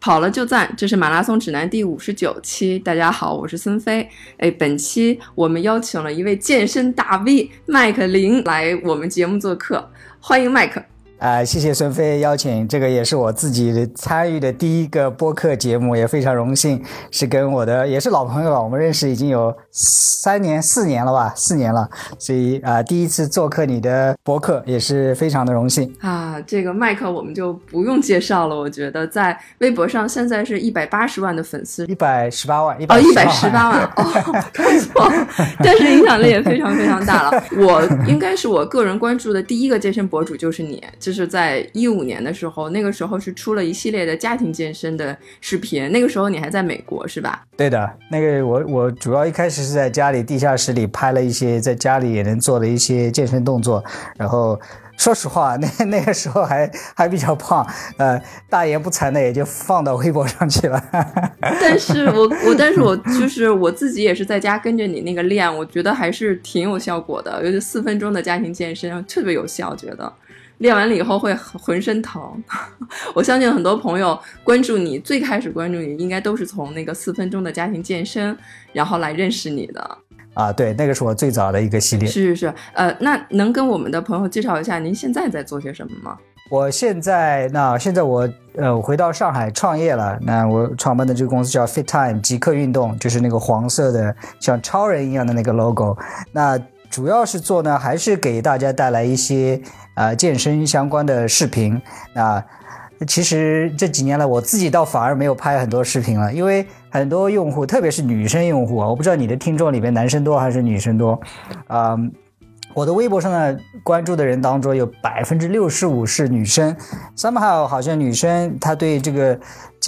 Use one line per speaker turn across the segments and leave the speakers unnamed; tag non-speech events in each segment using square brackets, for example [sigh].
跑了就赞，这是马拉松指南第五十九期。大家好，我是孙飞。哎，本期我们邀请了一位健身大 V 麦克林来我们节目做客，欢迎麦克。
啊，谢谢孙飞邀请，这个也是我自己参与的第一个播客节目，也非常荣幸，是跟我的也是老朋友了，我们认识已经有三年四年了吧，四年了，所以啊，第一次做客你的博客也是非常的荣幸
啊。这个麦克我们就不用介绍了，我觉得在微博上现在是一百八十万的粉丝，
一百十八万，
哦，一百十八万，哦，看错，[laughs] 但是影响力也非常非常大了。我 [laughs] 应该是我个人关注的第一个健身博主就是你。就是在一五年的时候，那个时候是出了一系列的家庭健身的视频。那个时候你还在美国是吧？
对的，那个我我主要一开始是在家里地下室里拍了一些在家里也能做的一些健身动作。然后说实话，那那个时候还还比较胖，呃，大言不惭的也就放到微博上去了。
但是我我但是我就是我自己也是在家跟着你那个练，我觉得还是挺有效果的，尤其四分钟的家庭健身特别有效，觉得。练完了以后会浑身疼，[laughs] 我相信很多朋友关注你，最开始关注你应该都是从那个四分钟的家庭健身，然后来认识你的。
啊，对，那个是我最早的一个系列。
是是是，呃，那能跟我们的朋友介绍一下您现在在做些什么吗？
我现在，那现在我呃回到上海创业了，那我创办的这个公司叫 Fit Time 极客运动，就是那个黄色的像超人一样的那个 logo。那主要是做呢，还是给大家带来一些啊健身相关的视频。那其实这几年来，我自己倒反而没有拍很多视频了，因为很多用户，特别是女生用户啊，我不知道你的听众里面男生多还是女生多，啊。我的微博上呢关注的人当中，有百分之六十五是女生。somehow 好像女生她对这个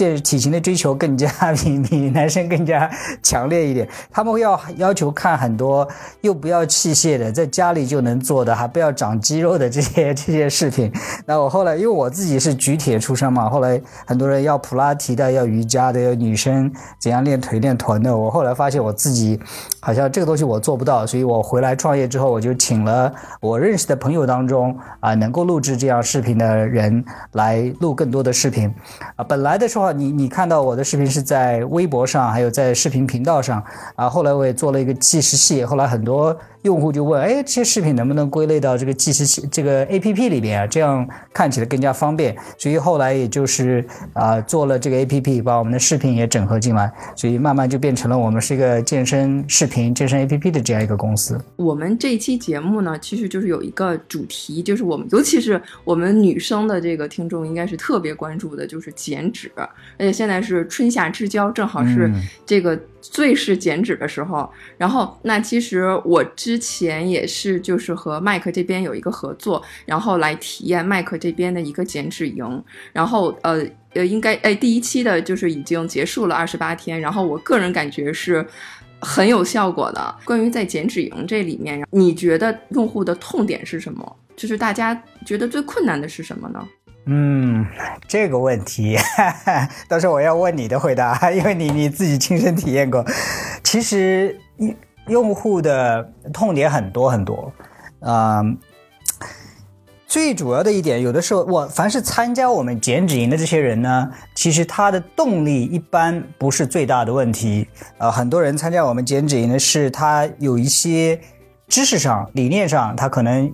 这体型的追求更加比比男生更加强烈一点。他们会要要求看很多又不要器械的，在家里就能做的，还不要长肌肉的这些这些视频。那我后来因为我自己是举铁出身嘛，后来很多人要普拉提的，要瑜伽的，要女生怎样练腿练臀的。我后来发现我自己好像这个东西我做不到，所以我回来创业之后，我就请。了我认识的朋友当中啊，能够录制这样视频的人来录更多的视频啊。本来的时候，你你看到我的视频是在微博上，还有在视频频道上啊。后来我也做了一个计时器，后来很多。用户就问：哎，这些视频能不能归类到这个计时器这个 A P P 里边啊？这样看起来更加方便。所以后来也就是啊，做了这个 A P P，把我们的视频也整合进来，所以慢慢就变成了我们是一个健身视频、健身 A P P 的这样一个公司。
我们这一期节目呢，其实就是有一个主题，就是我们尤其是我们女生的这个听众，应该是特别关注的，就是减脂。而且现在是春夏之交，正好是这个。最是减脂的时候，然后那其实我之之前也是，就是和麦克这边有一个合作，然后来体验麦克这边的一个减脂营，然后呃呃，应该哎第一期的就是已经结束了二十八天，然后我个人感觉是很有效果的。关于在减脂营这里面，你觉得用户的痛点是什么？就是大家觉得最困难的是什么呢？
嗯，这个问题，[laughs] 到时候我要问你的回答，因为你你自己亲身体验过。其实你用户的痛点很多很多，啊，最主要的一点，有的时候我凡是参加我们减脂营的这些人呢，其实他的动力一般不是最大的问题。呃，很多人参加我们减脂营的是他有一些知识上、理念上，他可能。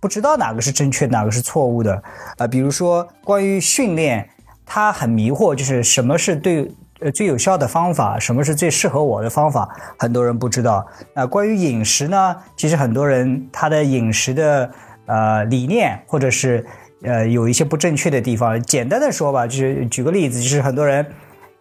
不知道哪个是正确，哪个是错误的啊？比如说关于训练，他很迷惑，就是什么是对呃最有效的方法，什么是最适合我的方法，很多人不知道。那关于饮食呢？其实很多人他的饮食的呃理念，或者是呃有一些不正确的地方。简单的说吧，就是举个例子，就是很多人，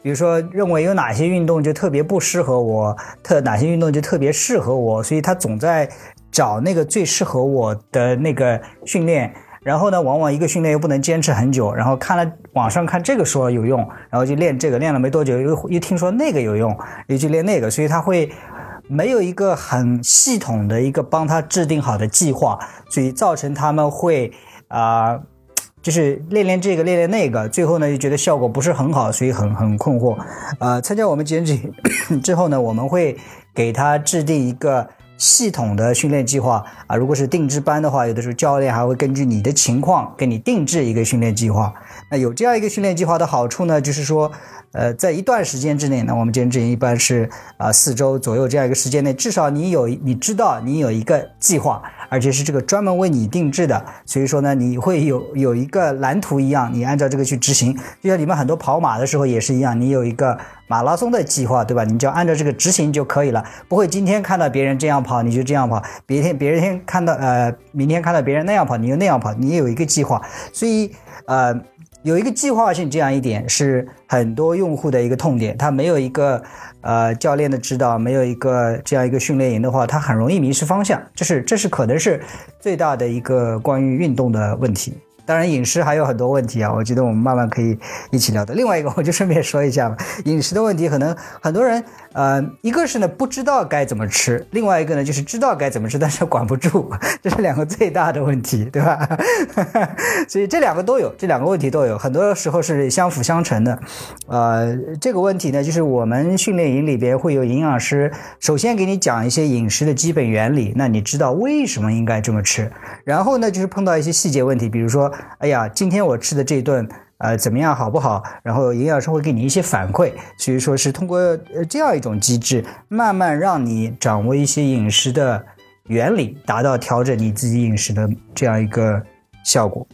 比如说认为有哪些运动就特别不适合我，特哪些运动就特别适合我，所以他总在。找那个最适合我的那个训练，然后呢，往往一个训练又不能坚持很久，然后看了网上看这个说有用，然后就练这个，练了没多久又又听说那个有用，又去练那个，所以他会没有一个很系统的一个帮他制定好的计划，所以造成他们会啊，就是练练这个练练那个，最后呢又觉得效果不是很好，所以很很困惑。呃，参加我们减脂之后呢，我们会给他制定一个。系统的训练计划啊。如果是定制班的话，有的时候教练还会根据你的情况给你定制一个训练计划。那有这样一个训练计划的好处呢，就是说。呃，在一段时间之内呢，我们减脂营一般是啊四周左右这样一个时间内，至少你有你知道你有一个计划，而且是这个专门为你定制的，所以说呢，你会有有一个蓝图一样，你按照这个去执行。就像你们很多跑马的时候也是一样，你有一个马拉松的计划，对吧？你就按照这个执行就可以了，不会今天看到别人这样跑你就这样跑，别天别人天看到呃明天看到别人那样跑你就那样跑，你有一个计划，所以呃。有一个计划性这样一点是很多用户的一个痛点，他没有一个呃教练的指导，没有一个这样一个训练营的话，他很容易迷失方向，这是这是可能是最大的一个关于运动的问题。当然，饮食还有很多问题啊，我觉得我们慢慢可以一起聊的。另外一个，[laughs] 我就顺便说一下吧，饮食的问题，可能很多人，呃，一个是呢不知道该怎么吃，另外一个呢就是知道该怎么吃，但是管不住，[laughs] 这是两个最大的问题，对吧？[laughs] 所以这两个都有，这两个问题都有，很多时候是相辅相成的。呃，这个问题呢，就是我们训练营里边会有营养师，首先给你讲一些饮食的基本原理，那你知道为什么应该这么吃，然后呢，就是碰到一些细节问题，比如说。哎呀，今天我吃的这顿，呃，怎么样，好不好？然后营养师会给你一些反馈，所以说是通过这样一种机制，慢慢让你掌握一些饮食的原理，达到调整你自己饮食的这样一个效果。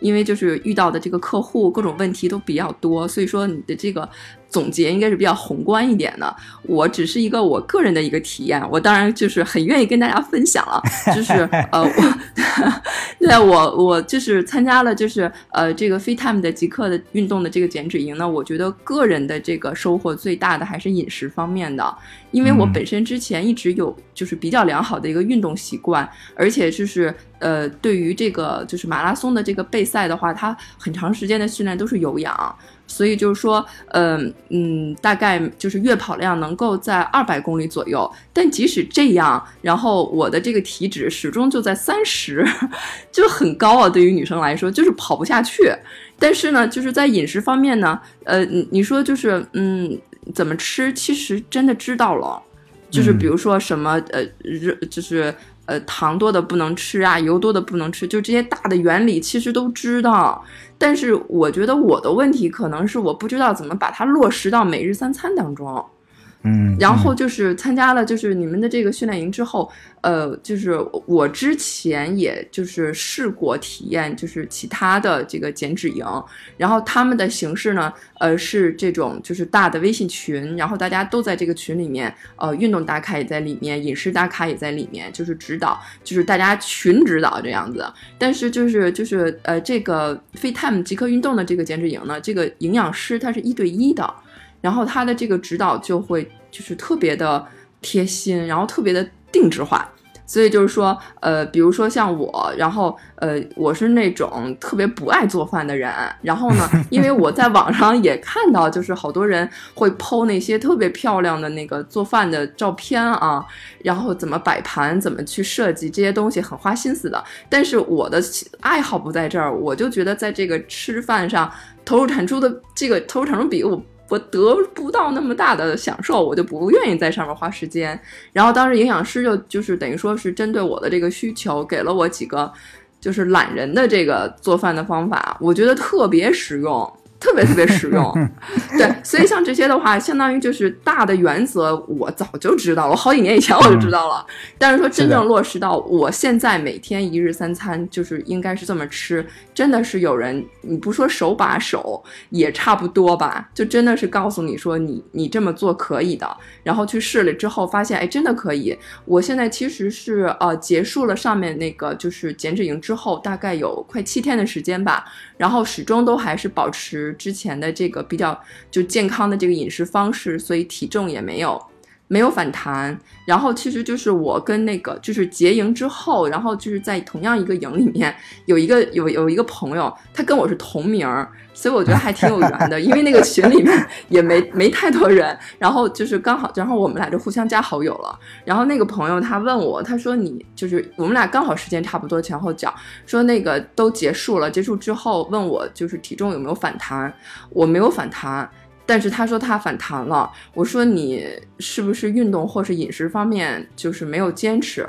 因为就是遇到的这个客户各种问题都比较多，所以说你的这个。总结应该是比较宏观一点的，我只是一个我个人的一个体验，我当然就是很愿意跟大家分享了，[laughs] 就是呃，我 [laughs] 对我我就是参加了就是呃这个 Fit Time 的极客的运动的这个减脂营呢，我觉得个人的这个收获最大的还是饮食方面的，因为我本身之前一直有就是比较良好的一个运动习惯，而且就是呃对于这个就是马拉松的这个备赛的话，它很长时间的训练都是有氧。所以就是说，嗯嗯，大概就是月跑量能够在二百公里左右。但即使这样，然后我的这个体脂始终就在三十，[laughs] 就很高啊。对于女生来说，就是跑不下去。但是呢，就是在饮食方面呢，呃，你你说就是嗯，怎么吃？其实真的知道了，就是比如说什么呃热，就是呃糖多的不能吃啊，油多的不能吃，就这些大的原理其实都知道。但是我觉得我的问题可能是我不知道怎么把它落实到每日三餐当中。
嗯，
然后就是参加了就是你们的这个训练营之后，呃，就是我之前也就是试过体验，就是其他的这个减脂营，然后他们的形式呢，呃，是这种就是大的微信群，然后大家都在这个群里面，呃，运动打卡也在里面，饮食打卡也在里面，就是指导，就是大家群指导这样子。但是就是就是呃，这个 Fit Time 极客运动的这个减脂营呢，这个营养师他是一对一的。然后他的这个指导就会就是特别的贴心，然后特别的定制化，所以就是说，呃，比如说像我，然后呃，我是那种特别不爱做饭的人，然后呢，因为我在网上也看到，就是好多人会剖那些特别漂亮的那个做饭的照片啊，然后怎么摆盘，怎么去设计这些东西，很花心思的。但是我的爱好不在这儿，我就觉得在这个吃饭上投入产出的这个投入产出比我。我得不到那么大的享受，我就不愿意在上面花时间。然后当时营养师就就是等于说是针对我的这个需求，给了我几个就是懒人的这个做饭的方法，我觉得特别实用。特别特别实用，[laughs] 对，所以像这些的话，相当于就是大的原则，我早就知道了，好几年以前我就知道了。但是说真正落实到我现在每天一日三餐就是应该是这么吃，真的是有人，你不说手把手也差不多吧？就真的是告诉你说你你这么做可以的，然后去试了之后发现，哎，真的可以。我现在其实是呃结束了上面那个就是减脂营之后，大概有快七天的时间吧，然后始终都还是保持。之前的这个比较就健康的这个饮食方式，所以体重也没有没有反弹。然后其实就是我跟那个就是结营之后，然后就是在同样一个营里面有一个有有一个朋友，他跟我是同名儿。所以我觉得还挺有缘的，因为那个群里面也没没太多人，然后就是刚好，然后我们俩就互相加好友了。然后那个朋友他问我，他说你就是我们俩刚好时间差不多前后脚，说那个都结束了，结束之后问我就是体重有没有反弹，我没有反弹。但是他说他反弹了。我说你是不是运动或是饮食方面就是没有坚持？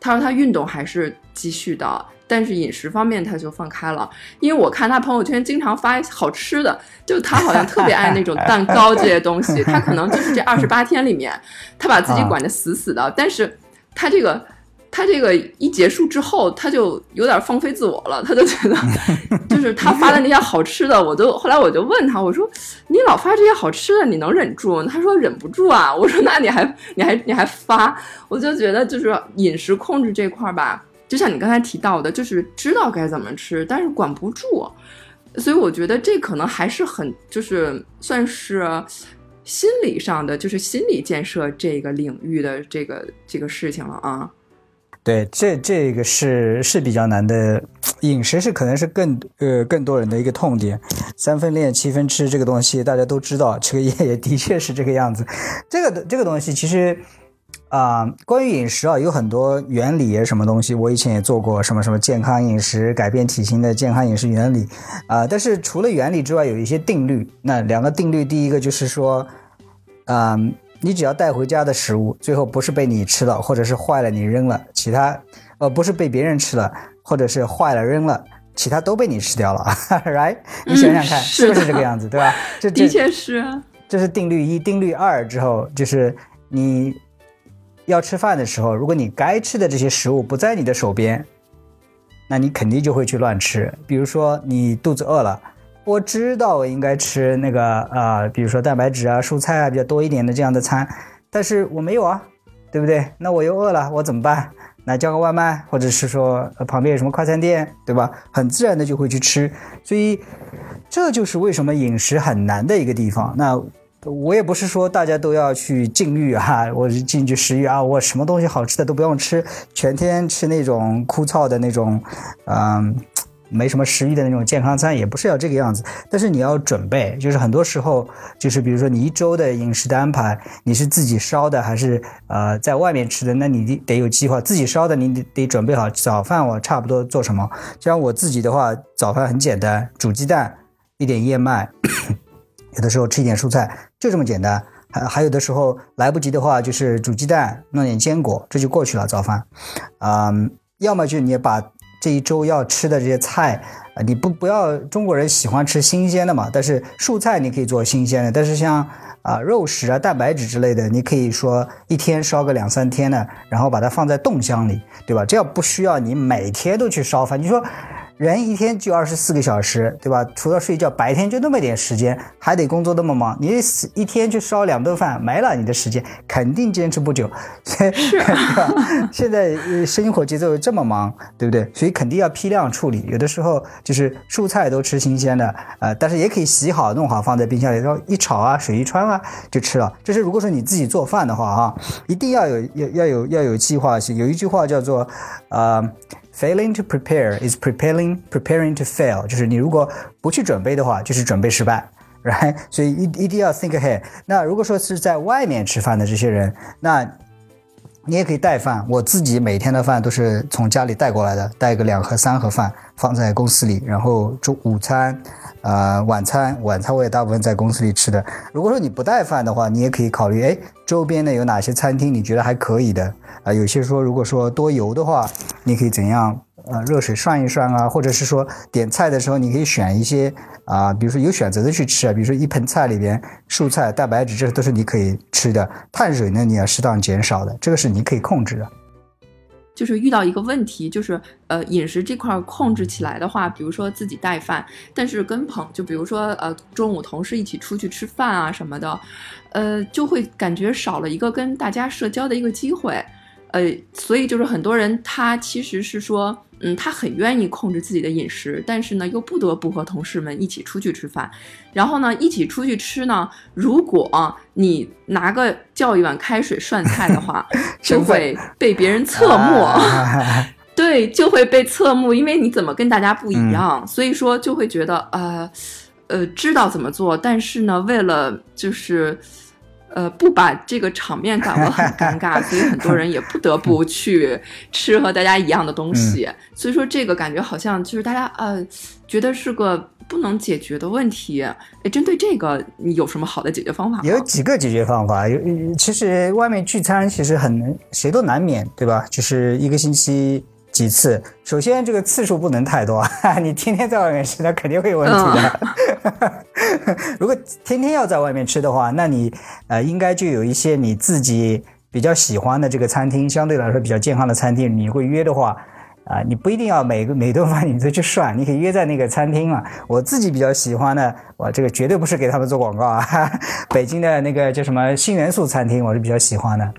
他说他运动还是继续的，但是饮食方面他就放开了。因为我看他朋友圈经常发好吃的，就他好像特别爱那种蛋糕这些东西。他可能就是这二十八天里面，他把自己管得死死的，但是他这个。他这个一结束之后，他就有点放飞自我了。他就觉得，[laughs] 就是他发的那些好吃的，我都后来我就问他，我说：“你老发这些好吃的，你能忍住？”他说：“忍不住啊。”我说：“那你还 [laughs] 你还你还发？”我就觉得就是饮食控制这块儿吧，就像你刚才提到的，就是知道该怎么吃，但是管不住。所以我觉得这可能还是很就是算是心理上的，就是心理建设这个领域的这个这个事情了啊。
对，这这个是是比较难的，饮食是可能是更呃更多人的一个痛点。三分练七分吃这个东西大家都知道，这个也也的确是这个样子。这个这个东西其实啊，关于饮食啊，有很多原理什么东西，我以前也做过什么什么健康饮食、改变体型的健康饮食原理啊。但是除了原理之外，有一些定律。那两个定律，第一个就是说，嗯。你只要带回家的食物，最后不是被你吃了，或者是坏了你扔了，其他，呃，不是被别人吃了，或者是坏了扔了，其他都被你吃掉了，[laughs] right？你想想看，是不是这个样子，对吧？这
的确是。
这是定律一，定律二之后就是你要吃饭的时候，如果你该吃的这些食物不在你的手边，那你肯定就会去乱吃。比如说你肚子饿了。我知道我应该吃那个啊，比如说蛋白质啊、蔬菜啊比较多一点的这样的餐，但是我没有啊，对不对？那我又饿了，我怎么办？那叫个外卖，或者是说旁边有什么快餐店，对吧？很自然的就会去吃，所以这就是为什么饮食很难的一个地方。那我也不是说大家都要去禁欲哈，[laughs] 我是禁欲食欲啊，我什么东西好吃的都不用吃，全天吃那种枯燥的那种，嗯。没什么食欲的那种健康餐也不是要这个样子，但是你要准备，就是很多时候，就是比如说你一周的饮食的安排，你是自己烧的还是呃在外面吃的？那你得有计划。自己烧的你得准备好早饭，我差不多做什么？像我自己的话，早饭很简单，煮鸡蛋，一点燕麦，[coughs] 有的时候吃一点蔬菜，就这么简单。还还有的时候来不及的话，就是煮鸡蛋，弄点坚果，这就过去了早饭。嗯，要么就你把。这一周要吃的这些菜啊，你不不要中国人喜欢吃新鲜的嘛？但是蔬菜你可以做新鲜的，但是像啊肉食啊蛋白质之类的，你可以说一天烧个两三天的，然后把它放在冻箱里，对吧？这样不需要你每天都去烧饭。你说。人一天就二十四个小时，对吧？除了睡觉，白天就那么点时间，还得工作那么忙，你一天就烧两顿饭，没了你的时间，肯定坚持不久。[laughs]
是，
现在生活节奏这么忙，对不对？所以肯定要批量处理。有的时候就是蔬菜都吃新鲜的，呃，但是也可以洗好弄好放在冰箱里，然后一炒啊，水一穿啊就吃了。这是如果说你自己做饭的话啊，一定要有要要有要有计划性。有一句话叫做，呃。Failing to prepare is preparing preparing to fail，就是你如果不去准备的话，就是准备失败，right？[laughs] 所以一一定要 think ahead。那如果说是在外面吃饭的这些人，那你也可以带饭。我自己每天的饭都是从家里带过来的，带个两盒三盒饭放在公司里，然后中午餐。啊，晚餐晚餐我也大部分在公司里吃的。如果说你不带饭的话，你也可以考虑，哎，周边的有哪些餐厅你觉得还可以的啊？有些说如果说多油的话，你可以怎样？呃，热水涮一涮啊，或者是说点菜的时候你可以选一些啊，比如说有选择的去吃啊，比如说一盆菜里边蔬菜、蛋白质，这都是你可以吃的。碳水呢，你要适当减少的，这个是你可以控制的。
就是遇到一个问题，就是呃饮食这块控制起来的话，比如说自己带饭，但是跟朋就比如说呃中午同事一起出去吃饭啊什么的，呃就会感觉少了一个跟大家社交的一个机会。呃，所以就是很多人他其实是说，嗯，他很愿意控制自己的饮食，但是呢，又不得不和同事们一起出去吃饭。然后呢，一起出去吃呢，如果你拿个叫一碗开水涮菜的话，[laughs] 就会被别人侧目。[laughs] 对，就会被侧目，因为你怎么跟大家不一样，所以说就会觉得呃，呃，知道怎么做，但是呢，为了就是。呃，不把这个场面搞得很尴尬，[laughs] 所以很多人也不得不去吃和大家一样的东西。所以说，这个感觉好像就是大家呃觉得是个不能解决的问题，哎，针对这个，你有什么好的解决方法？
有几个解决方法。有，其实外面聚餐其实很谁都难免，对吧？就是一个星期几次。首先，这个次数不能太多，[laughs] 你天天在外面吃，那肯定会有问题的。[laughs] 如果天天要在外面吃的话，那你呃，应该就有一些你自己比较喜欢的这个餐厅，相对来说比较健康的餐厅，你会约的话。啊，你不一定要每个每顿饭你都去涮，你可以约在那个餐厅嘛。我自己比较喜欢的，我这个绝对不是给他们做广告啊。[laughs] 北京的那个叫什么新元素餐厅，我是比较喜欢的，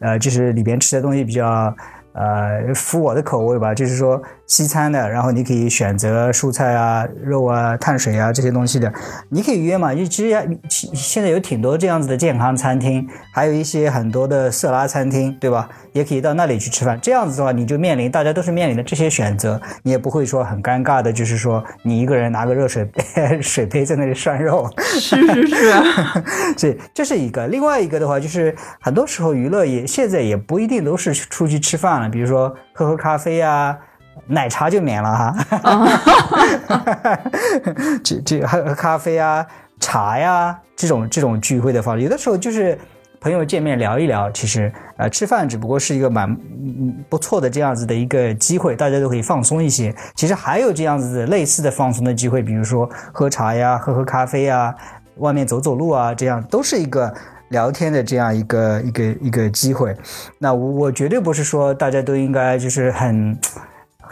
呃，就是里边吃的东西比较。呃，服我的口味吧，就是说西餐的，然后你可以选择蔬菜啊、肉啊、碳水啊这些东西的，你可以约嘛。其实现在有挺多这样子的健康餐厅，还有一些很多的色拉餐厅，对吧？也可以到那里去吃饭。这样子的话，你就面临大家都是面临的这些选择，你也不会说很尴尬的，就是说你一个人拿个热水杯 [laughs] 水杯在那里涮肉。
是 [laughs] 是是，[laughs]
所以这是一个。另外一个的话，就是很多时候娱乐也现在也不一定都是出去吃饭了。比如说喝喝咖啡呀，奶茶就免了哈。[laughs] 这这还喝咖啡啊，茶呀，这种这种聚会的方式，有的时候就是朋友见面聊一聊。其实呃，吃饭只不过是一个蛮不错的这样子的一个机会，大家都可以放松一些。其实还有这样子的类似的放松的机会，比如说喝茶呀，喝喝咖啡呀，外面走走路啊，这样都是一个。聊天的这样一个一个一个机会，那我我绝对不是说大家都应该就是很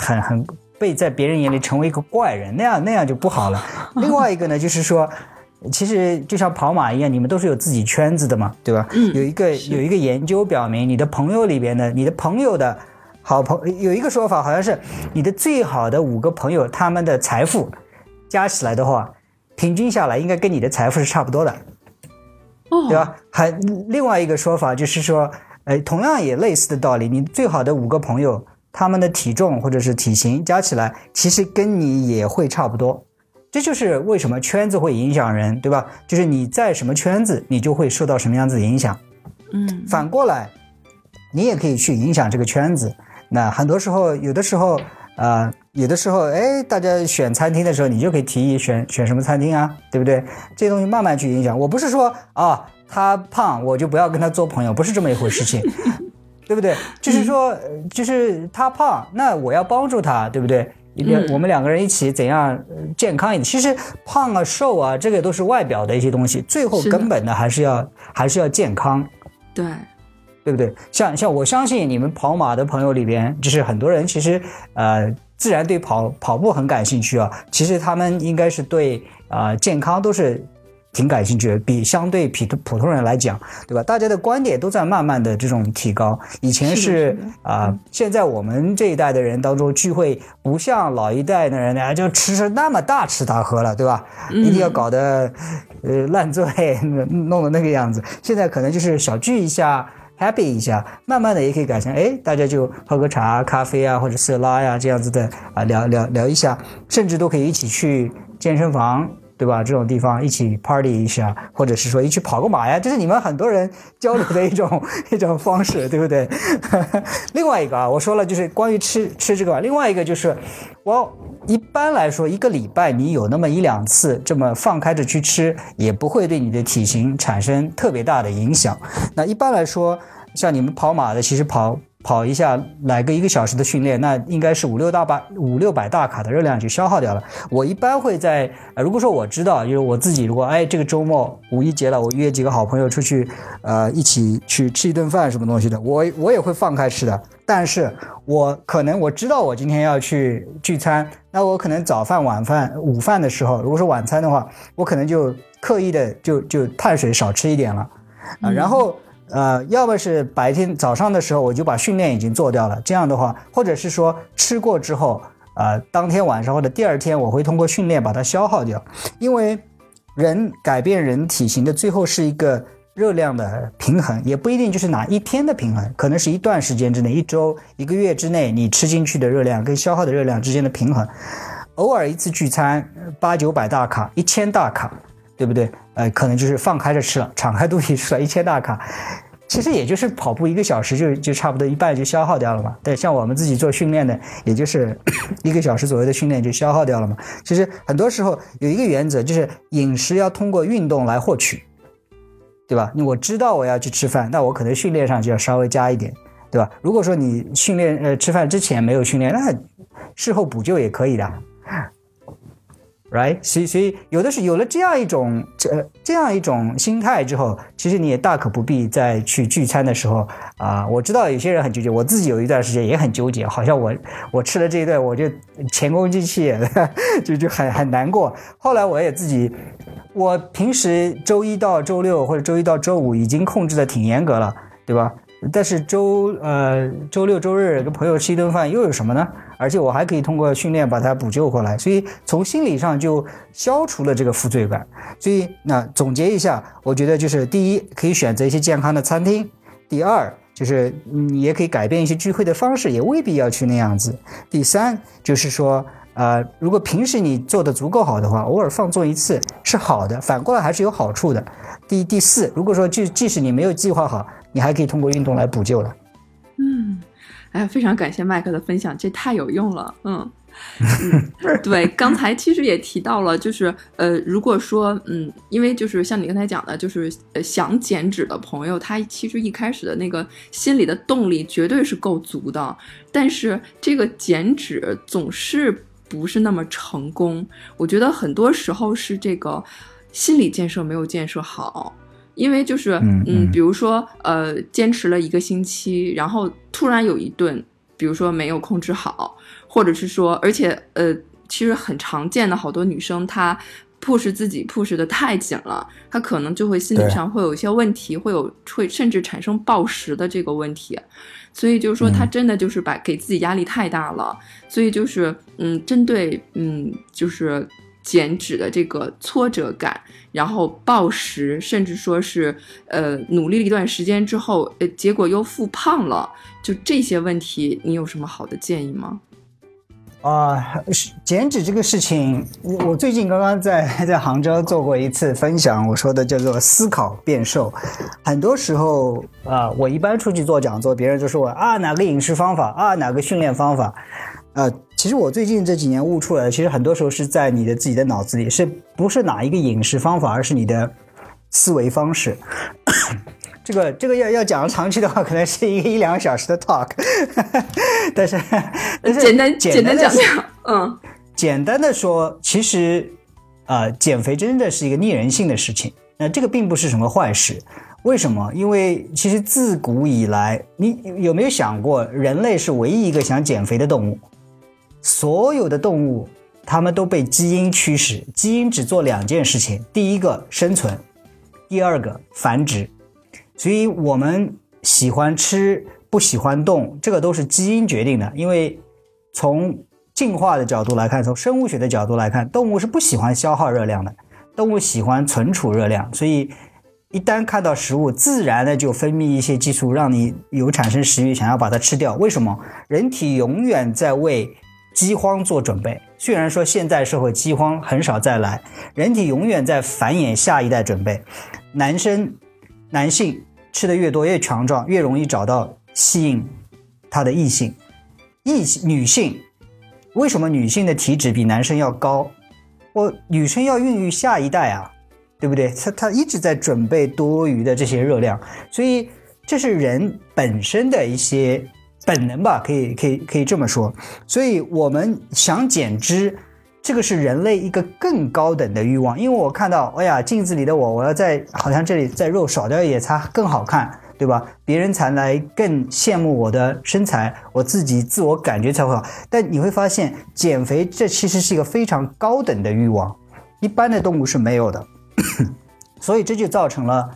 很很被在别人眼里成为一个怪人，那样那样就不好了。[laughs] 另外一个呢，就是说，其实就像跑马一样，你们都是有自己圈子的嘛，对吧？有一个有一个研究表明，你的朋友里边的，你的朋友的好朋有一个说法，好像是你的最好的五个朋友，他们的财富加起来的话，平均下来应该跟你的财富是差不多的。对吧？还另外一个说法就是说，呃，同样也类似的道理。你最好的五个朋友，他们的体重或者是体型加起来，其实跟你也会差不多。这就是为什么圈子会影响人，对吧？就是你在什么圈子，你就会受到什么样子的影响。
嗯，
反过来，你也可以去影响这个圈子。那很多时候，有的时候。啊，有的时候，哎，大家选餐厅的时候，你就可以提议选选什么餐厅啊，对不对？这些东西慢慢去影响。我不是说啊，他胖我就不要跟他做朋友，不是这么一回事情，对不对？就是说，就是他胖，那我要帮助他，对不对？我们两个人一起怎样健康一点？其实胖啊、瘦啊，这个都是外表的一些东西，最后根本的还是要还是要健康。
对。
对不对？像像我相信你们跑马的朋友里边，就是很多人其实呃，自然对跑跑步很感兴趣啊。其实他们应该是对啊健康都是挺感兴趣的，比相对普普通人来讲，对吧？大家的观点都在慢慢的这种提高。以前是啊，现在我们这一代的人当中聚会，不像老一代的人呢，就吃吃那么大吃大喝了，对吧？一定要搞得呃烂醉，弄得那个样子。现在可能就是小聚一下。happy 一下，慢慢的也可以改成，哎，大家就喝个茶、咖啡啊，或者色拉呀，这样子的啊，聊聊聊一下，甚至都可以一起去健身房，对吧？这种地方一起 party 一下，或者是说一起跑个马呀，这是你们很多人交流的一种 [laughs] 一种方式，对不对？[laughs] 另外一个啊，我说了，就是关于吃吃这个，另外一个就是，我一般来说一个礼拜你有那么一两次这么放开着去吃，也不会对你的体型产生特别大的影响。那一般来说。像你们跑马的，其实跑跑一下来个一个小时的训练，那应该是五六大把五六百大卡的热量就消耗掉了。我一般会在，如果说我知道，就是我自己，如果哎这个周末五一节了，我约几个好朋友出去，呃，一起去吃一顿饭什么东西的，我我也会放开吃的。但是我可能我知道我今天要去聚餐，那我可能早饭、晚饭、午饭的时候，如果是晚餐的话，我可能就刻意的就就碳水少吃一点了，啊，然后。呃，要么是白天早上的时候我就把训练已经做掉了，这样的话，或者是说吃过之后，呃，当天晚上或者第二天我会通过训练把它消耗掉，因为人改变人体型的最后是一个热量的平衡，也不一定就是哪一天的平衡，可能是一段时间之内，一周、一个月之内你吃进去的热量跟消耗的热量之间的平衡。偶尔一次聚餐，八九百大卡，一千大卡。对不对？呃，可能就是放开着吃了，敞开肚皮吃了一千大卡，其实也就是跑步一个小时就就差不多一半就消耗掉了嘛。对，像我们自己做训练的，也就是 [coughs] 一个小时左右的训练就消耗掉了嘛。其实很多时候有一个原则，就是饮食要通过运动来获取，对吧？我知道我要去吃饭，那我可能训练上就要稍微加一点，对吧？如果说你训练呃吃饭之前没有训练，那事后补救也可以的。right，所以所以有的是有了这样一种这这样一种心态之后，其实你也大可不必再去聚餐的时候啊。我知道有些人很纠结，我自己有一段时间也很纠结，好像我我吃了这一顿，我就前功尽弃，[laughs] 就就很很难过。后来我也自己，我平时周一到周六或者周一到周五已经控制的挺严格了，对吧？但是周呃周六周日跟朋友吃一顿饭又有什么呢？而且我还可以通过训练把它补救回来，所以从心理上就消除了这个负罪感。所以那总结一下，我觉得就是第一，可以选择一些健康的餐厅；第二，就是你也可以改变一些聚会的方式，也未必要去那样子；第三，就是说呃，如果平时你做的足够好的话，偶尔放纵一次是好的，反过来还是有好处的。第第四，如果说就即使你没有计划好。你还可以通过运动来补救了。
嗯，哎呀，非常感谢麦克的分享，这太有用了。嗯嗯，[laughs] 对，刚才其实也提到了，就是呃，如果说嗯，因为就是像你刚才讲的，就是呃想减脂的朋友，他其实一开始的那个心理的动力绝对是够足的，但是这个减脂总是不是那么成功。我觉得很多时候是这个心理建设没有建设好。因为就是嗯，比如说呃，坚持了一个星期，然后突然有一顿，比如说没有控制好，或者是说，而且呃，其实很常见的，好多女生她 push 自己 push 的太紧了，她可能就会心理上会有一些问题，会有会甚至产生暴食的这个问题，所以就是说她真的就是把给自己压力太大了，所以就是嗯，针对嗯，就是减脂的这个挫折感。然后暴食，甚至说是，呃，努力了一段时间之后，呃，结果又复胖了，就这些问题，你有什么好的建议吗？
啊，减脂这个事情，我最近刚刚在在杭州做过一次分享，我说的叫做思考变瘦。很多时候啊，我一般出去做讲座，别人就说我啊，哪个饮食方法啊，哪个训练方法。呃，其实我最近这几年悟出来的，其实很多时候是在你的自己的脑子里，是不是哪一个饮食方法，而是你的思维方式。[coughs] 这个这个要要讲长期的话，可能是一个一两个小时的 talk，[laughs] 但是
简单简单讲讲，嗯，
简单的说，其实呃，减肥真的是一个逆人性的事情。那这个并不是什么坏事，为什么？因为其实自古以来，你有没有想过，人类是唯一一个想减肥的动物？所有的动物，它们都被基因驱使，基因只做两件事情：第一个生存，第二个繁殖。所以，我们喜欢吃，不喜欢动，这个都是基因决定的。因为从进化的角度来看，从生物学的角度来看，动物是不喜欢消耗热量的，动物喜欢存储热量。所以，一旦看到食物，自然的就分泌一些激素，让你有产生食欲，想要把它吃掉。为什么？人体永远在为饥荒做准备。虽然说现在社会饥荒很少再来，人体永远在繁衍下一代准备。男生、男性吃的越多越强壮，越容易找到吸引他的异性。异女性为什么女性的体脂比男生要高？我女生要孕育下一代啊，对不对？她她一直在准备多余的这些热量，所以这是人本身的一些。本能吧，可以可以可以这么说，所以我们想减脂，这个是人类一个更高等的欲望。因为我看到，哎呀，镜子里的我，我要在好像这里在肉少掉一点才更好看，对吧？别人才来更羡慕我的身材，我自己自我感觉才会好。但你会发现，减肥这其实是一个非常高等的欲望，一般的动物是没有的，[coughs] 所以这就造成了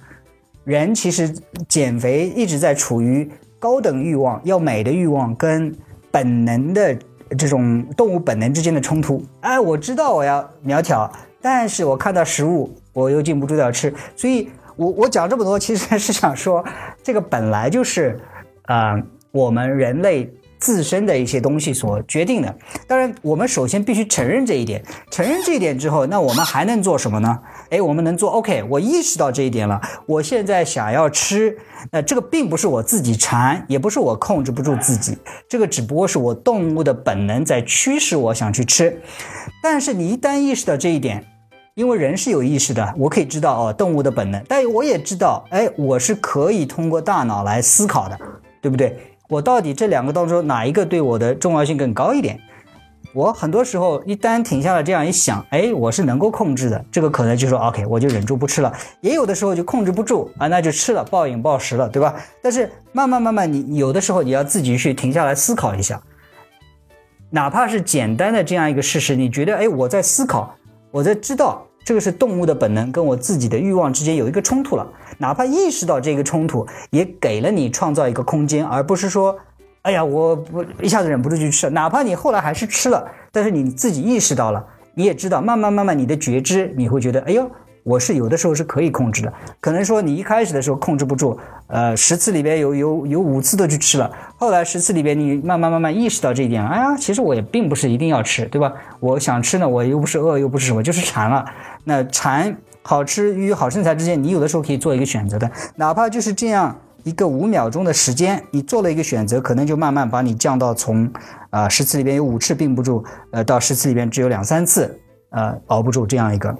人其实减肥一直在处于。高等欲望要美的欲望跟本能的这种动物本能之间的冲突。哎，我知道我要苗条，但是我看到食物我又禁不住要吃。所以，我我讲这么多，其实是想说，这个本来就是，啊，我们人类自身的一些东西所决定的。当然，我们首先必须承认这一点。承认这一点之后，那我们还能做什么呢？哎，我们能做 OK。我意识到这一点了，我现在想要吃，那这个并不是我自己馋，也不是我控制不住自己，这个只不过是我动物的本能在驱使我想去吃。但是你一旦意识到这一点，因为人是有意识的，我可以知道哦，动物的本能，但我也知道，哎，我是可以通过大脑来思考的，对不对？我到底这两个当中哪一个对我的重要性更高一点？我很多时候一旦停下来这样一想，哎，我是能够控制的，这个可能就说 OK，我就忍住不吃了。也有的时候就控制不住啊，那就吃了，暴饮暴食了，对吧？但是慢慢慢慢，你有的时候你要自己去停下来思考一下，哪怕是简单的这样一个事实，你觉得哎，我在思考，我在知道。这个是动物的本能，跟我自己的欲望之间有一个冲突了。哪怕意识到这个冲突，也给了你创造一个空间，而不是说，哎呀，我我一下子忍不住去吃。哪怕你后来还是吃了，但是你自己意识到了，你也知道，慢慢慢慢，你的觉知，你会觉得，哎呦。我是有的时候是可以控制的，可能说你一开始的时候控制不住，呃，十次里边有有有五次都去吃了，后来十次里边你慢慢慢慢意识到这一点，哎呀，其实我也并不是一定要吃，对吧？我想吃呢，我又不是饿，又不是什么，就是馋了。那馋好吃与好身材之间，你有的时候可以做一个选择的，哪怕就是这样一个五秒钟的时间，你做了一个选择，可能就慢慢把你降到从啊十次里边有五次并不住，呃，到十次里边只有两三次，呃，熬不住这样一个。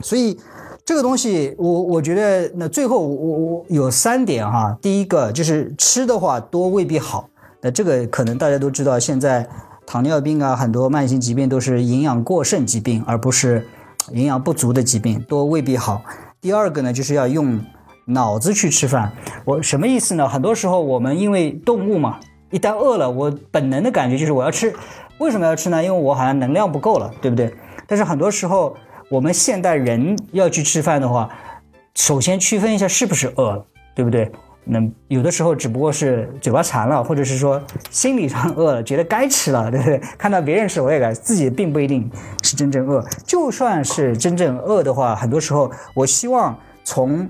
所以，这个东西，我我觉得，那最后我我有三点哈。第一个就是吃的话多未必好，那这个可能大家都知道，现在糖尿病啊，很多慢性疾病都是营养过剩疾病，而不是营养不足的疾病，多未必好。第二个呢，就是要用脑子去吃饭。我什么意思呢？很多时候我们因为动物嘛，一旦饿了，我本能的感觉就是我要吃。为什么要吃呢？因为我好像能量不够了，对不对？但是很多时候。我们现代人要去吃饭的话，首先区分一下是不是饿了，对不对？那有的时候只不过是嘴巴馋了，或者是说心理上饿了，觉得该吃了，对不对？[laughs] 看到别人吃我也该，自己并不一定是真正饿。就算是真正饿的话，很多时候我希望从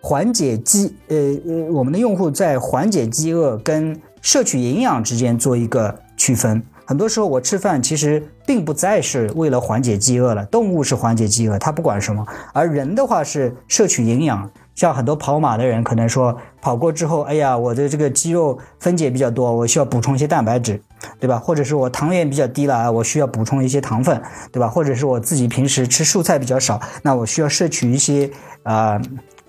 缓解饥呃呃我们的用户在缓解饥饿跟摄取营养之间做一个区分。很多时候我吃饭其实并不再是为了缓解饥饿了，动物是缓解饥饿，它不管什么，而人的话是摄取营养。像很多跑马的人可能说跑过之后，哎呀，我的这个肌肉分解比较多，我需要补充一些蛋白质，对吧？或者是我糖原比较低了啊，我需要补充一些糖分，对吧？或者是我自己平时吃蔬菜比较少，那我需要摄取一些啊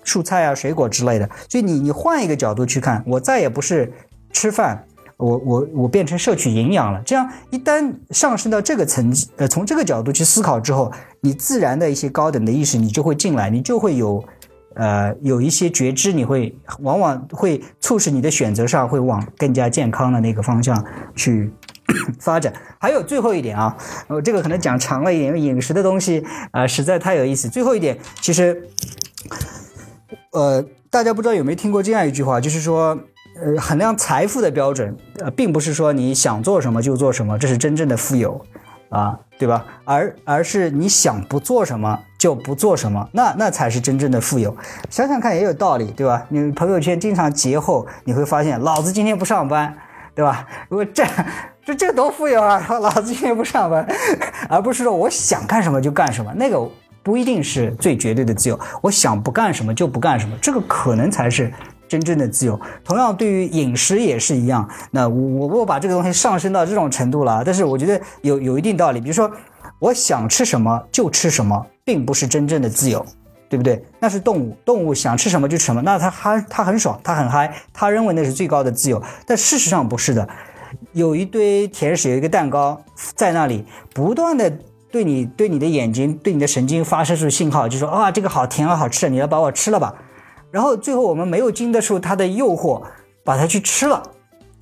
蔬菜啊水果之类的。所以你你换一个角度去看，我再也不是吃饭。我我我变成摄取营养了，这样一旦上升到这个层级，呃，从这个角度去思考之后，你自然的一些高等的意识你就会进来，你就会有，呃，有一些觉知，你会往往会促使你的选择上会往更加健康的那个方向去 [clears throat] 发展。还有最后一点啊，我，这个可能讲长了一点，因为饮食的东西啊实在太有意思。最后一点，其实，呃，大家不知道有没有听过这样一句话，就是说。呃，衡量财富的标准，呃，并不是说你想做什么就做什么，这是真正的富有，啊，对吧？而而是你想不做什么就不做什么，那那才是真正的富有。想想看也有道理，对吧？你朋友圈经常节后，你会发现老子今天不上班，对吧？如果这这这多富有啊！老子今天不上班，而不是说我想干什么就干什么，那个不一定是最绝对的自由。我想不干什么就不干什么，这个可能才是。真正的自由，同样对于饮食也是一样。那我我把这个东西上升到这种程度了，但是我觉得有有一定道理。比如说，我想吃什么就吃什么，并不是真正的自由，对不对？那是动物，动物想吃什么就吃什么，那它嗨，它很爽，它很嗨，它认为那是最高的自由。但事实上不是的，有一堆甜食，有一个蛋糕在那里，不断的对你对你的眼睛、对你的神经发射出信号，就说啊，这个好甜啊，好吃，你要把我吃了吧。然后最后我们没有经得住它的诱惑，把它去吃了，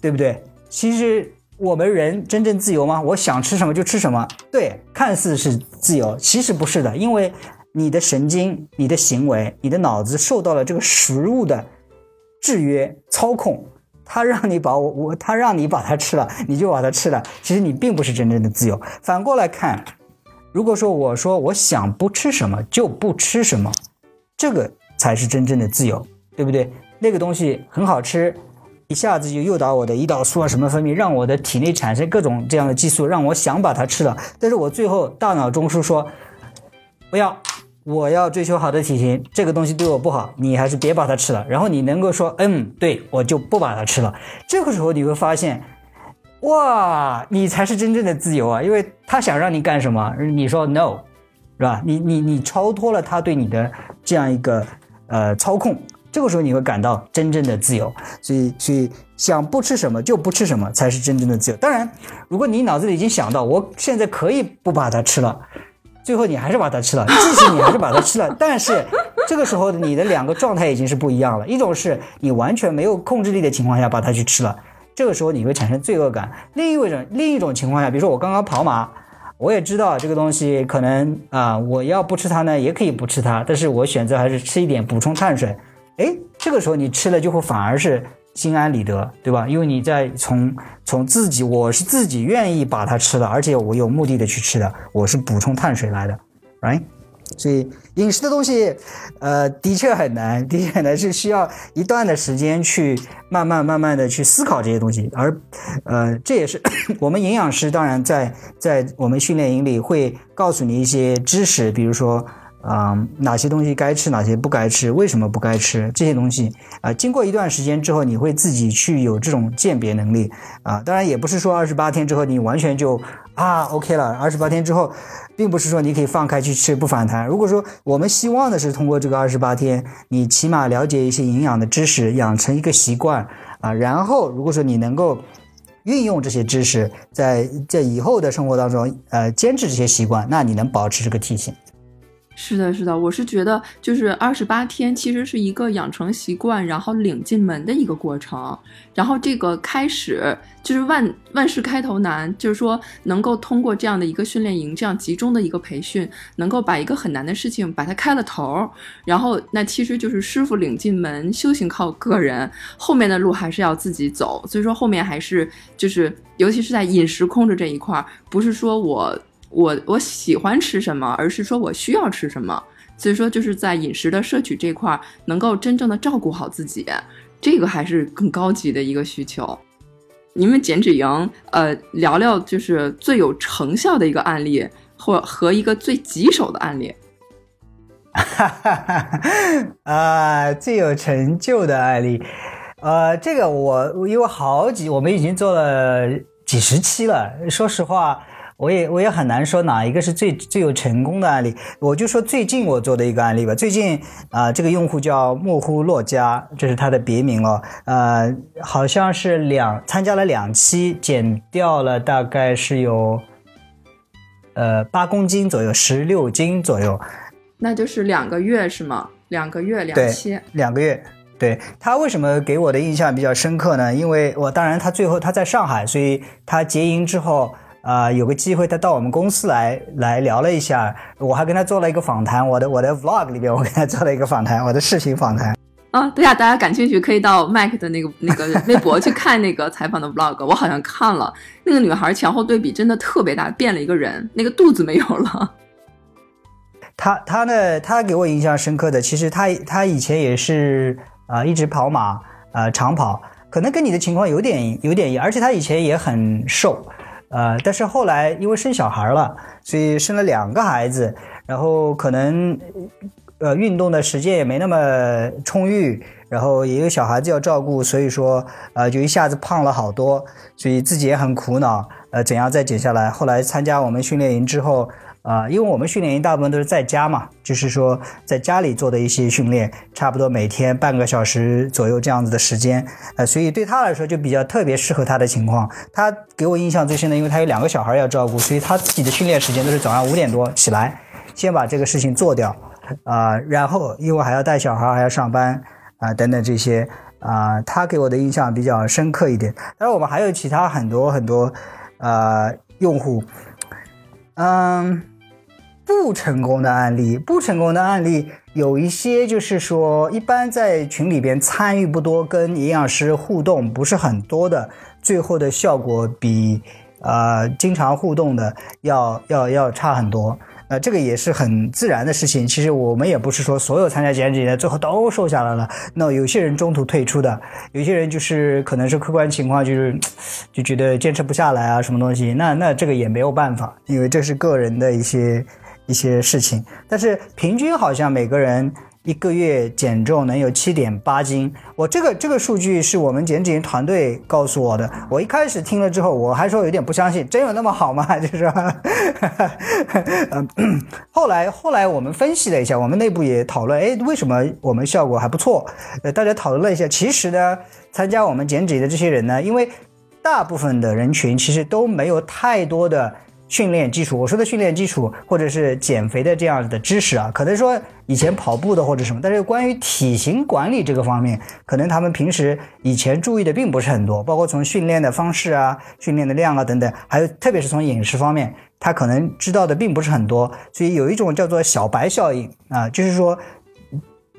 对不对？其实我们人真正自由吗？我想吃什么就吃什么，对，看似是自由，其实不是的，因为你的神经、你的行为、你的脑子受到了这个食物的制约、操控，它让你把我我，它让你把它吃了，你就把它吃了。其实你并不是真正的自由。反过来看，如果说我说我想不吃什么就不吃什么，这个。才是真正的自由，对不对？那个东西很好吃，一下子就诱导我的胰岛素啊什么分泌，让我的体内产生各种这样的激素，让我想把它吃了。但是我最后大脑中枢说不要，我要追求好的体型，这个东西对我不好，你还是别把它吃了。然后你能够说嗯，对我就不把它吃了。这个时候你会发现，哇，你才是真正的自由啊！因为他想让你干什么，你说 no，是吧？你你你超脱了他对你的这样一个呃操控。这个时候你会感到真正的自由，所以所以想不吃什么就不吃什么才是真正的自由。当然，如果你脑子里已经想到我现在可以不把它吃了，最后你还是把它吃了，即使你还是把它吃了，[laughs] 但是这个时候你的两个状态已经是不一样了。一种是你完全没有控制力的情况下把它去吃了，这个时候你会产生罪恶感；另一种另一种情况下，比如说我刚刚跑马，我也知道这个东西可能啊，我要不吃它呢，也可以不吃它，但是我选择还是吃一点补充碳水。哎，这个时候你吃了就会反而是心安理得，对吧？因为你在从从自己，我是自己愿意把它吃的，而且我有目的的去吃的，我是补充碳水来的，right？所以饮食的东西，呃，的确很难，的确很难，是需要一段的时间去慢慢慢慢的去思考这些东西，而呃，这也是 [coughs] 我们营养师当然在在我们训练营里会告诉你一些知识，比如说。啊，哪些东西该吃，哪些不该吃，为什么不该吃？这些东西啊，经过一段时间之后，你会自己去有这种鉴别能力啊。当然，也不是说二十八天之后你完全就啊 OK 了。二十八天之后，并不是说你可以放开去吃不反弹。如果说我们希望的是通过这个二十八天，你起码了解一些营养的知识，养成一个习惯啊。然后，如果说你能够运用这些知识，在在以后的生活当中，呃，坚持这些习惯，那你能保持这个体型。
是的，是的，我是觉得就是二十八天其实是一个养成习惯，然后领进门的一个过程。然后这个开始就是万万事开头难，就是说能够通过这样的一个训练营，这样集中的一个培训，能够把一个很难的事情把它开了头。然后那其实就是师傅领进门，修行靠个人，后面的路还是要自己走。所以说后面还是就是，尤其是在饮食控制这一块，不是说我。我我喜欢吃什么，而是说我需要吃什么。所以说，就是在饮食的摄取这块，能够真正的照顾好自己，这个还是更高级的一个需求。你们减脂营，呃，聊聊就是最有成效的一个案例，或和一个最棘手的案例。
哈哈哈！啊，最有成就的案例，呃，这个我因为好几，我们已经做了几十期了，说实话。我也我也很难说哪一个是最最有成功的案例，我就说最近我做的一个案例吧。最近啊，这个用户叫莫呼洛加，这是他的别名哦。呃，好像是两参加了两期，减掉了大概是有呃八公斤左右，十六斤左右。
那就是两个月是吗？两个月两期，
两个月。对他为什么给我的印象比较深刻呢？因为我当然他最后他在上海，所以他结营之后。啊，有个机会，他到我们公司来来聊了一下，我还跟他做了一个访谈。我的我的 vlog 里边，我跟他做了一个访谈，我的视频访谈。
啊，对呀，大家感兴趣可以到 Mike 的那个那个微博去看那个采访的 vlog。我好像看了那个女孩前后对比真的特别大，变了一个人，那个肚子没有了。
他他呢，他给我印象深刻的，其实他他以前也是啊，一直跑马啊，长跑，可能跟你的情况有点有点，而且他以前也很瘦。呃，但是后来因为生小孩了，所以生了两个孩子，然后可能呃运动的时间也没那么充裕，然后也有小孩子要照顾，所以说呃就一下子胖了好多，所以自己也很苦恼，呃怎样再减下来？后来参加我们训练营之后。啊，因为我们训练营大部分都是在家嘛，就是说在家里做的一些训练，差不多每天半个小时左右这样子的时间，呃，所以对他来说就比较特别适合他的情况。他给我印象最深的，因为他有两个小孩要照顾，所以他自己的训练时间都是早上五点多起来，先把这个事情做掉，啊，然后因为还要带小孩，还要上班，啊，等等这些，啊，他给我的印象比较深刻一点。当然，我们还有其他很多很多，啊，用户，嗯。不成功的案例，不成功的案例有一些，就是说，一般在群里边参与不多，跟营养师互动不是很多的，最后的效果比，呃，经常互动的要要要差很多。呃，这个也是很自然的事情。其实我们也不是说所有参加减脂的最后都瘦下来了，那有些人中途退出的，有些人就是可能是客观情况，就是就觉得坚持不下来啊，什么东西，那那这个也没有办法，因为这是个人的一些一些事情。但是平均好像每个人。一个月减重能有七点八斤，我这个这个数据是我们减脂营团队告诉我的。我一开始听了之后，我还说有点不相信，真有那么好吗？[laughs] 就是，嗯，[clears throat] 后来后来我们分析了一下，我们内部也讨论，哎，为什么我们效果还不错？呃，大家讨论了一下，其实呢，参加我们减脂的这些人呢，因为大部分的人群其实都没有太多的。训练基础，我说的训练基础或者是减肥的这样的知识啊，可能说以前跑步的或者什么，但是关于体型管理这个方面，可能他们平时以前注意的并不是很多，包括从训练的方式啊、训练的量啊等等，还有特别是从饮食方面，他可能知道的并不是很多，所以有一种叫做小白效应啊，就是说，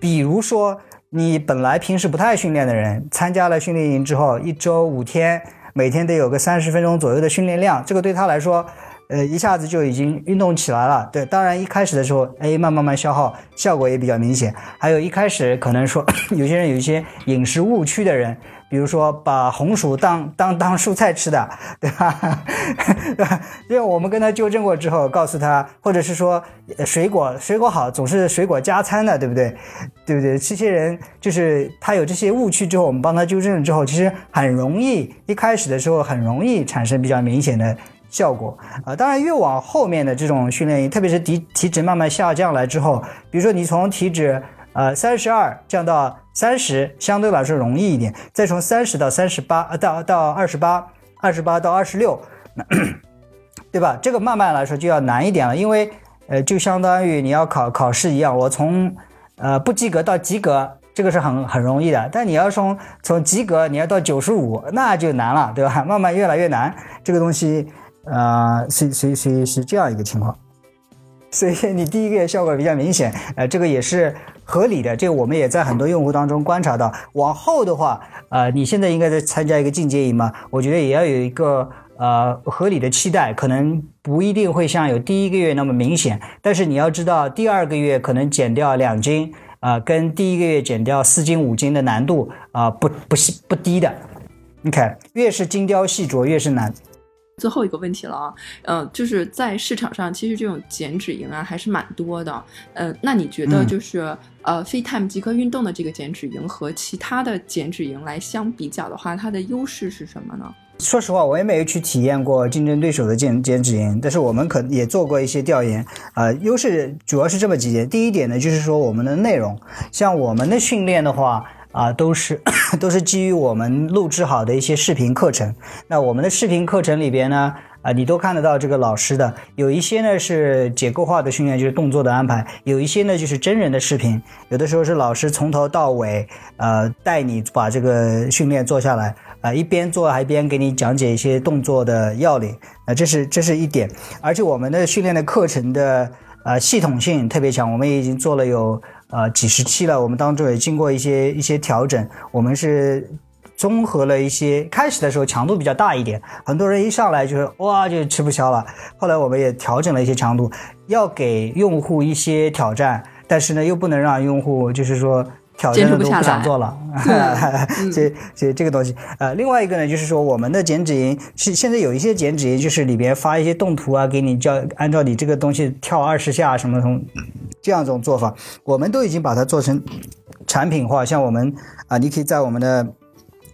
比如说你本来平时不太训练的人，参加了训练营之后，一周五天，每天得有个三十分钟左右的训练量，这个对他来说。呃，一下子就已经运动起来了。对，当然一开始的时候，哎，慢慢慢消耗，效果也比较明显。还有一开始可能说，[coughs] 有些人有一些饮食误区的人。比如说把红薯当当当蔬菜吃的，对吧？对？因为我们跟他纠正过之后，告诉他，或者是说水果水果好，总是水果加餐的，对不对？对不对？这些人就是他有这些误区之后，我们帮他纠正了之后，其实很容易，一开始的时候很容易产生比较明显的效果啊。当然，越往后面的这种训练营，特别是体体脂慢慢下降来之后，比如说你从体脂呃三十二降到。三十相对来说容易一点，再从三十到三十八，呃，到到二十八，二十八到二十六，对吧？这个慢慢来说就要难一点了，因为呃，就相当于你要考考试一样，我从呃不及格到及格，这个是很很容易的，但你要从从及格你要到九十五，那就难了，对吧？慢慢越来越难，这个东西，呃，是是是是这样一个情况，所以你第一个月效果比较明显，呃，这个也是。合理的，这个我们也在很多用户当中观察到。往后的话，呃，你现在应该在参加一个进阶营嘛？我觉得也要有一个呃合理的期待，可能不一定会像有第一个月那么明显，但是你要知道，第二个月可能减掉两斤，啊，跟第一个月减掉四斤五斤的难度啊，不不不低的。你看，越是精雕细琢，越是难。
最后一个问题了啊，嗯，就是在市场上，其实这种减脂营啊还是蛮多的，嗯，那你觉得就是呃，FitTime 极客运动的这个减脂营和其他的减脂营来相比较的话，它的优势是什么呢？
说实话，我也没有去体验过竞争对手的减减脂营，但是我们可也做过一些调研，呃，优势主要是这么几点。第一点呢，就是说我们的内容，像我们的训练的话。啊，都是 [coughs] 都是基于我们录制好的一些视频课程。那我们的视频课程里边呢，啊，你都看得到这个老师的。有一些呢是结构化的训练，就是动作的安排；有一些呢就是真人的视频。有的时候是老师从头到尾，呃，带你把这个训练做下来，啊，一边做还一边给你讲解一些动作的要领。啊，这是这是一点。而且我们的训练的课程的呃系统性特别强，我们已经做了有。呃，几十期了，我们当中也经过一些一些调整。我们是综合了一些，开始的时候强度比较大一点，很多人一上来就是哇就吃不消了。后来我们也调整了一些强度，要给用户一些挑战，但是呢又不能让用户就是说。挑战的都不想做了，[laughs] 这这 [laughs] 这个东西，呃，另外一个呢，就是说我们的减脂营是现在有一些减脂营，就是里边发一些动图啊，给你叫按照你这个东西跳二十下什么什么这样一种做法，我们都已经把它做成产品化，像我们啊，你可以在我们的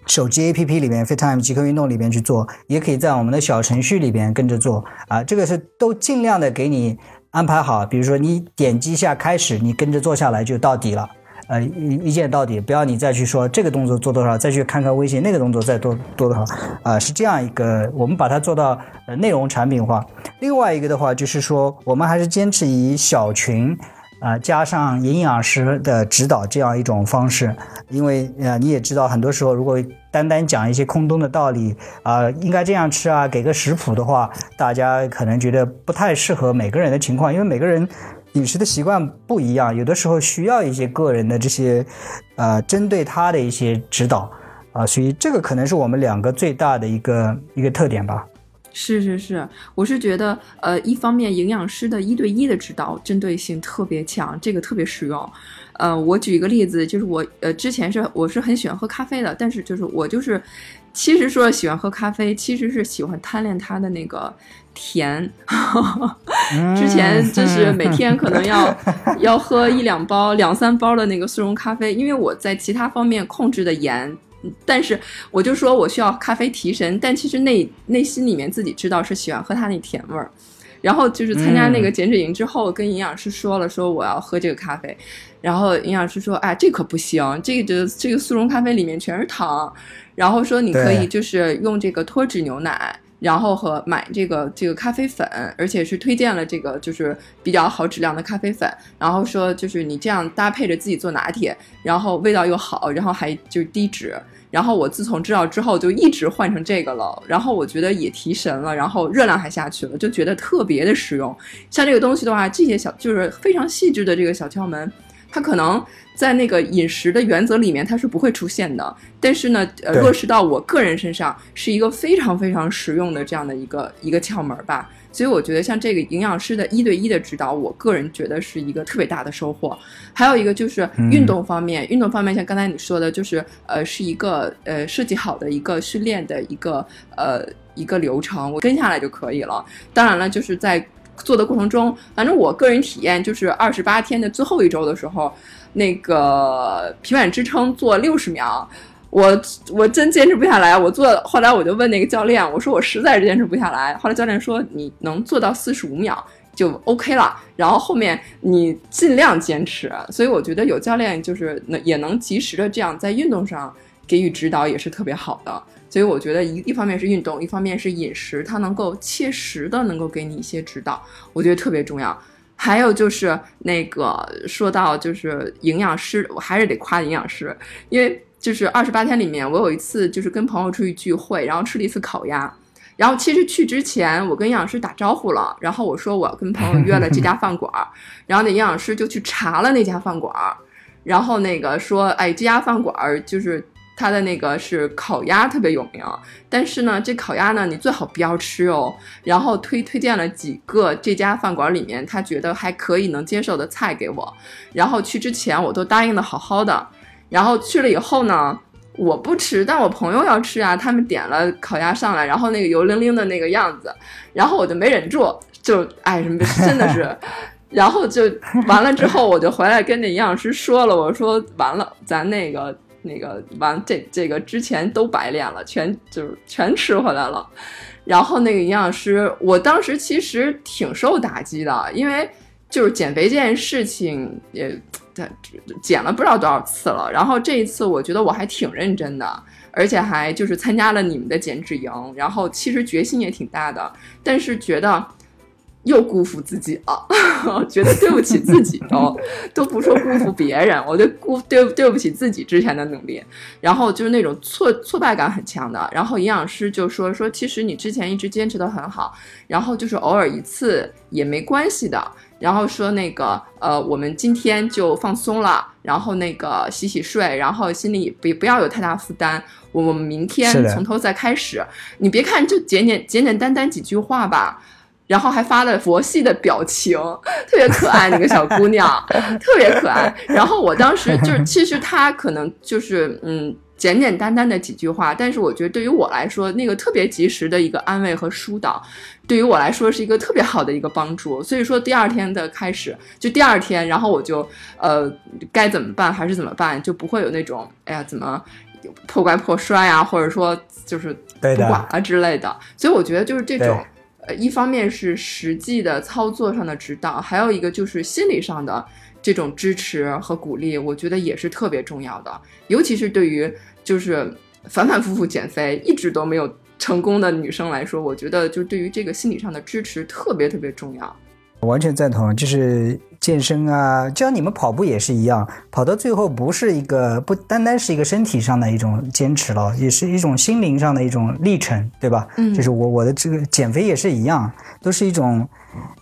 手机 APP 里面，FitTime 极客运动里面去做，也可以在我们的小程序里边跟着做。啊，这个是都尽量的给你安排好，比如说你点击一下开始，你跟着做下来就到底了。呃，一一键到底，不要你再去说这个动作做多少，再去看看微信那个动作再多多多少，啊，是这样一个，我们把它做到呃内容产品化。另外一个的话，就是说我们还是坚持以小群，啊，加上营养师的指导这样一种方式，因为呃你也知道，很多时候如果单单讲一些空洞的道理啊，应该这样吃啊，给个食谱的话，大家可能觉得不太适合每个人的情况，因为每个人。饮食的习惯不一样，有的时候需要一些个人的这些，呃，针对他的一些指导，啊，所以这个可能是我们两个最大的一个一个特点吧。
是是是，我是觉得，呃，一方面营养师的一对一的指导针对性特别强，这个特别实用。呃，我举一个例子，就是我呃之前是我是很喜欢喝咖啡的，但是就是我就是，其实说喜欢喝咖啡，其实是喜欢贪恋它的那个甜。之前就是每天可能要 [laughs] 要喝一两包、两三包的那个速溶咖啡，因为我在其他方面控制的严。但是我就说我需要咖啡提神，但其实内内心里面自己知道是喜欢喝它那甜味儿。然后就是参加那个减脂营之后，跟营养师说了，说我要喝这个咖啡。然后营养师说：“哎，这可不行，这个这个速溶咖啡里面全是糖。”然后说你可以就是用这个脱脂牛奶，然后和买这个这个咖啡粉，而且是推荐了这个就是比较好质量的咖啡粉。然后说就是你这样搭配着自己做拿铁，然后味道又好，然后还就是低脂。然后我自从知道之后，就一直换成这个了。然后我觉得也提神了，然后热量还下去了，就觉得特别的实用。像这个东西的话，这些小就是非常细致的这个小窍门，它可能在那个饮食的原则里面它是不会出现的。但是呢，呃，落实到我个人身上，是一个非常非常实用的这样的一个一个窍门吧。所以我觉得像这个营养师的一对一的指导，我个人觉得是一个特别大的收获。还有一个就是运动方面，运动方面像刚才你说的，就是呃是一个呃设计好的一个训练的一个呃一个流程，我跟下来就可以了。当然了，就是在做的过程中，反正我个人体验就是二十八天的最后一周的时候，那个平板支撑做六十秒。我我真坚持不下来，我做后来我就问那个教练，我说我实在是坚持不下来。后来教练说你能做到四十五秒就 OK 了，然后后面你尽量坚持。所以我觉得有教练就是能也能及时的这样在运动上给予指导也是特别好的。所以我觉得一一方面是运动，一方面是饮食，它能够切实的能够给你一些指导，我觉得特别重要。还有就是那个说到就是营养师，我还是得夸营养师，因为。就是二十八天里面，我有一次就是跟朋友出去聚会，然后吃了一次烤鸭。然后其实去之前，我跟营养师打招呼了，然后我说我跟朋友约了这家饭馆儿，然后那营养师就去查了那家饭馆儿，然后那个说，哎，这家饭馆儿就是他的那个是烤鸭特别有名，但是呢，这烤鸭呢你最好不要吃哦。然后推推荐了几个这家饭馆里面他觉得还可以能接受的菜给我，然后去之前我都答应的好好的。然后去了以后呢，我不吃，但我朋友要吃啊。他们点了烤鸭上来，然后那个油灵灵的那个样子，然后我就没忍住，就哎什么真的是，[laughs] 然后就完了之后，我就回来跟那营养师说了，我说完了，咱那个那个完这这个之前都白练了，全就是全吃回来了。然后那个营养师，我当时其实挺受打击的，因为就是减肥这件事情也。减了不知道多少次了，然后这一次我觉得我还挺认真的，而且还就是参加了你们的减脂营，然后其实决心也挺大的，但是觉得又辜负自己。了，[laughs] 觉得对不起自己。都都不说辜负别人，我就辜对对不起自己之前的努力，然后就是那种挫挫败感很强的，然后营养师就说说其实你之前一直坚持的很好，然后就是偶尔一次也没关系的。然后说那个呃，我们今天就放松了，然后那个洗洗睡，然后心里不不要有太大负担。我们明天从头再开始。你别看就简简简简单单几句话吧，然后还发了佛系的表情，[laughs] 特别可爱那个小姑娘，[laughs] 特别可爱。然后我当时 [laughs] 就是，其实她可能就是嗯。简简单单的几句话，但是我觉得对于我来说，那个特别及时的一个安慰和疏导，对于我来说是一个特别好的一个帮助。所以说第二天的开始，就第二天，然后我就呃该怎么办还是怎么办，就不会有那种哎呀怎么破罐破摔啊，或者说就是不管了之类的。所以我觉得就是这种呃，一方面是实际的操作上的指导，还有一个就是心理上的这种支持和鼓励，我觉得也是特别重要的，尤其是对于。就是反反复复减肥一直都没有成功的女生来说，我觉得就对于这个心理上的支持特别特别重要。
完全赞同，就是健身啊，就像你们跑步也是一样，跑到最后不是一个不单单是一个身体上的一种坚持了，也是一种心灵上的一种历程，对吧？嗯，就是我我的这个减肥也是一样，都是一种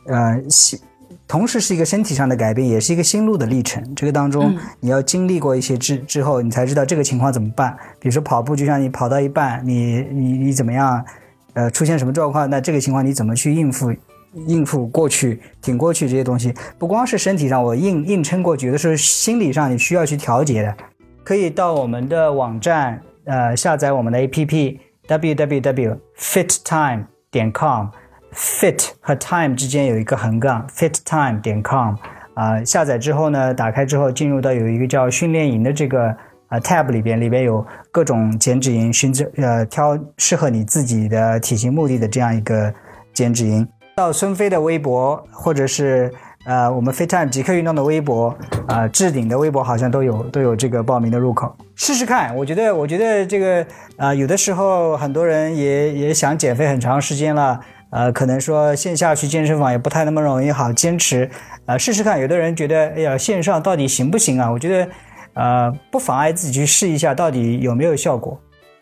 呃心。同时是一个身体上的改变，也是一个心路的历程。这个当中，你要经历过一些之之后，你才知道这个情况怎么办。比如说跑步，就像你跑到一半，你你你怎么样？呃出现什么状况，那这个情况你怎么去应付？应付过去，挺过去这些东西，不光是身体上我硬硬撑过去，有的时候心理上你需要去调节的。可以到我们的网站，呃，下载我们的 APP www.fittime 点 com，fit 和 time 之间有一个横杠，fittime 点 com。啊，下载之后呢，打开之后进入到有一个叫训练营的这个啊 tab 里边，里边有各种减脂营，选择呃挑适合你自己的体型目的的这样一个减脂营。到孙飞的微博，或者是呃我们 FitTime 极客运动的微博，啊置顶的微博好像都有都有这个报名的入口，试试看。我觉得我觉得这个啊有的时候很多人也也想减肥很长时间了，呃可能说线下去健身房也不太那么容易好坚持，啊试试看。有的人觉得哎呀线上到底行不行啊？我觉得呃不妨碍自己去试一下，到底有没有效果。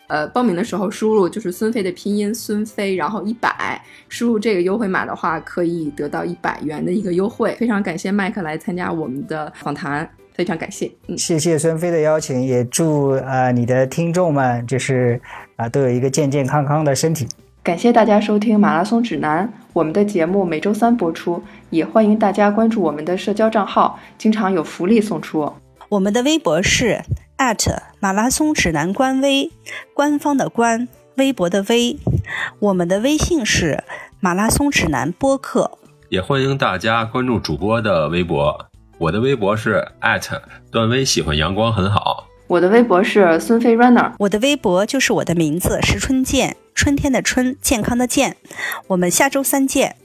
呃，报名的时候输入就是孙飞的拼音孙飞，然后一百，输入这个优惠码的话，可以得到一百元的一个优惠。非常感谢麦克来参加我们的访谈，非常感谢。
嗯，谢谢孙飞的邀请，也祝呃你的听众们就是啊都有一个健健康康的身体。
感谢大家收听马拉松指南，我们的节目每周三播出，也欢迎大家关注我们的社交账号，经常有福利送出。
我们的微博是。马拉松指南官微，官方的官，微博的微。我们的微信是马拉松指南播客，
也欢迎大家关注主播的微博。我的微博是段威，喜欢阳光很好。
我的微博是孙飞 runner，
我的微博就是我的名字石春健，春天的春，健康的健。我们下周三见。